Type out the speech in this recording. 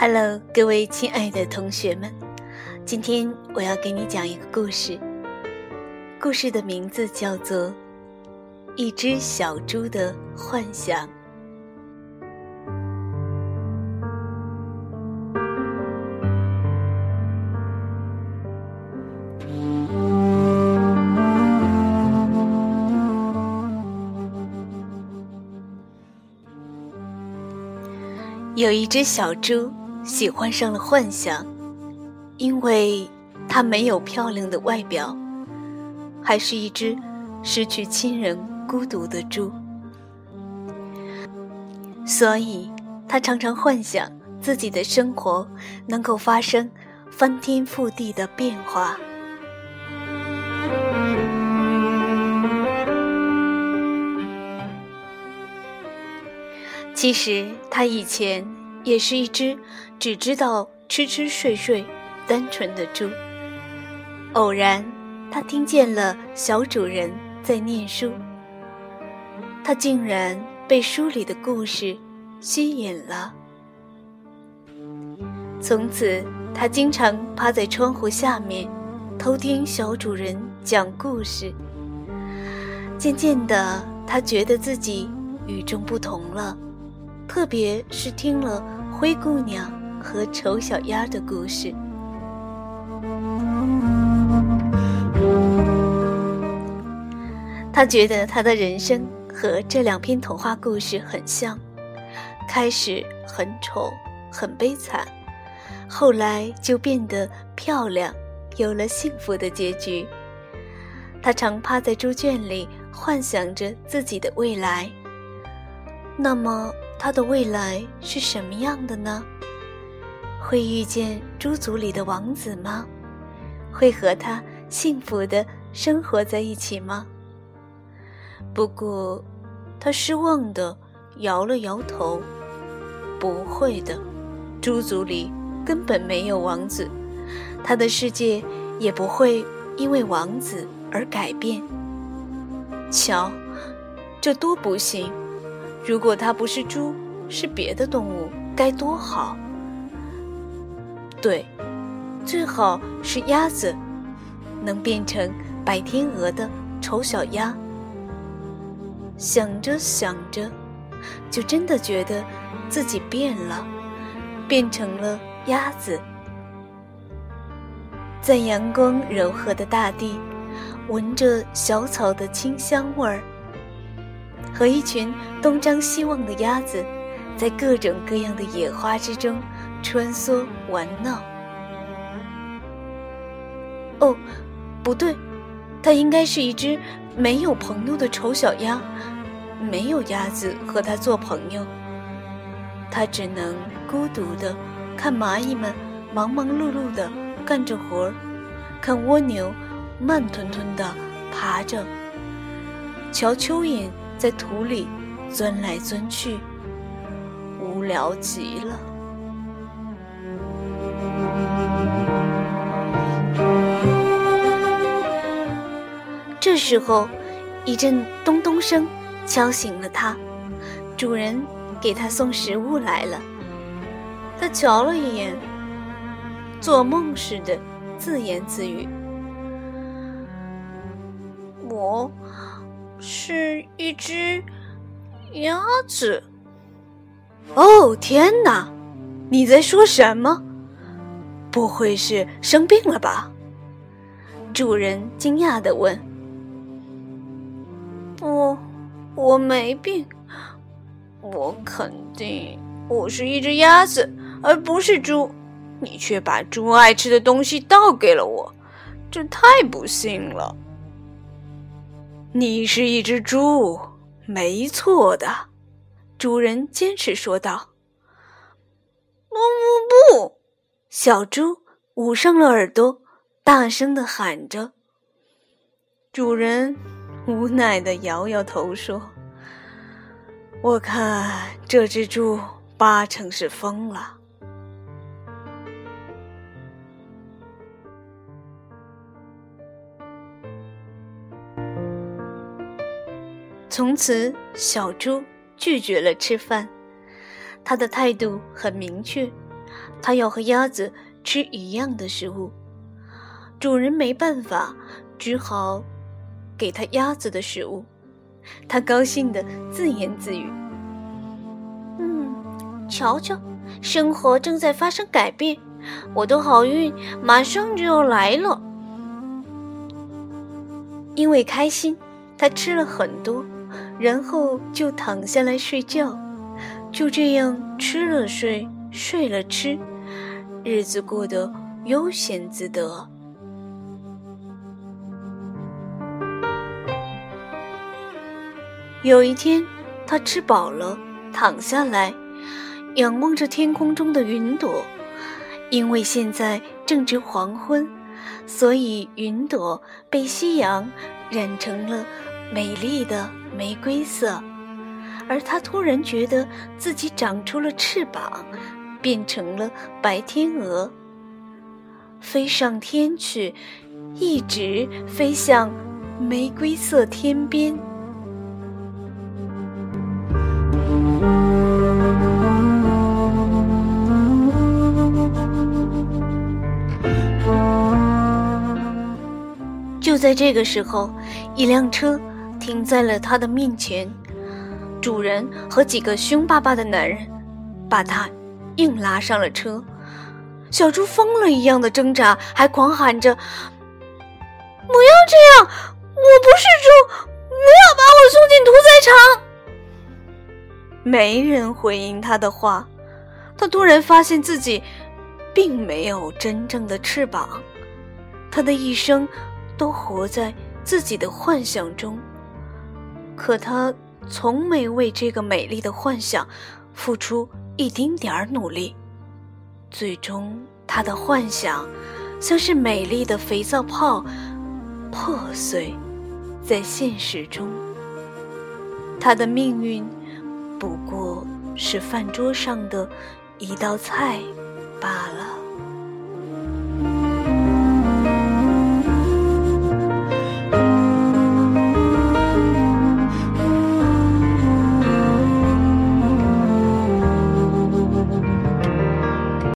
Hello，各位亲爱的同学们，今天我要给你讲一个故事。故事的名字叫做《一只小猪的幻想》。有一只小猪喜欢上了幻想，因为它没有漂亮的外表，还是一只失去亲人、孤独的猪，所以它常常幻想自己的生活能够发生翻天覆地的变化。其实他以前也是一只只知道吃吃睡睡、单纯的猪。偶然，他听见了小主人在念书，他竟然被书里的故事吸引了。从此，他经常趴在窗户下面，偷听小主人讲故事。渐渐的，他觉得自己与众不同了。特别是听了灰姑娘和丑小鸭的故事，他觉得他的人生和这两篇童话故事很像，开始很丑、很悲惨，后来就变得漂亮，有了幸福的结局。他常趴在猪圈里，幻想着自己的未来。那么。他的未来是什么样的呢？会遇见猪族里的王子吗？会和他幸福的生活在一起吗？不过，他失望的摇了摇头：“不会的，猪族里根本没有王子，他的世界也不会因为王子而改变。瞧，这多不幸！”如果他不是猪，是别的动物，该多好！对，最好是鸭子，能变成白天鹅的丑小鸭。想着想着，就真的觉得自己变了，变成了鸭子，在阳光柔和的大地，闻着小草的清香味儿。和一群东张西望的鸭子，在各种各样的野花之中穿梭玩闹。哦，不对，它应该是一只没有朋友的丑小鸭，没有鸭子和它做朋友，它只能孤独的看蚂蚁们忙忙碌碌的干着活儿，看蜗牛慢吞吞的爬着，瞧蚯蚓。在土里钻来钻去，无聊极了。这时候，一阵咚咚声敲醒了他，主人给他送食物来了。他瞧了一眼，做梦似的自言自语：“我。”是一只鸭子。哦，天哪！你在说什么？不会是生病了吧？主人惊讶的问。不，我没病。我肯定我是一只鸭子，而不是猪。你却把猪爱吃的东西倒给了我，这太不幸了。你是一只猪，没错的，主人坚持说道。不不不！小猪捂上了耳朵，大声的喊着。主人无奈的摇摇头说：“我看这只猪八成是疯了。”从此，小猪拒绝了吃饭。他的态度很明确，它要和鸭子吃一样的食物。主人没办法，只好给他鸭子的食物。他高兴的自言自语：“嗯，瞧瞧，生活正在发生改变，我的好运马上就要来了。”因为开心，他吃了很多，然后就躺下来睡觉。就这样吃了睡，睡了吃，日子过得悠闲自得。有一天，他吃饱了，躺下来，仰望着天空中的云朵。因为现在正值黄昏，所以云朵被夕阳染成了美丽的玫瑰色。而他突然觉得自己长出了翅膀，变成了白天鹅，飞上天去，一直飞向玫瑰色天边。就在这个时候，一辆车停在了他的面前。主人和几个凶巴巴的男人把他硬拉上了车。小猪疯了一样的挣扎，还狂喊着：“不要这样！我不是猪，不要把我送进屠宰场！”没人回应他的话。他突然发现自己并没有真正的翅膀，他的一生都活在自己的幻想中。可他。从没为这个美丽的幻想付出一丁点儿努力，最终他的幻想像是美丽的肥皂泡，破碎在现实中。他的命运不过是饭桌上的一道菜罢了。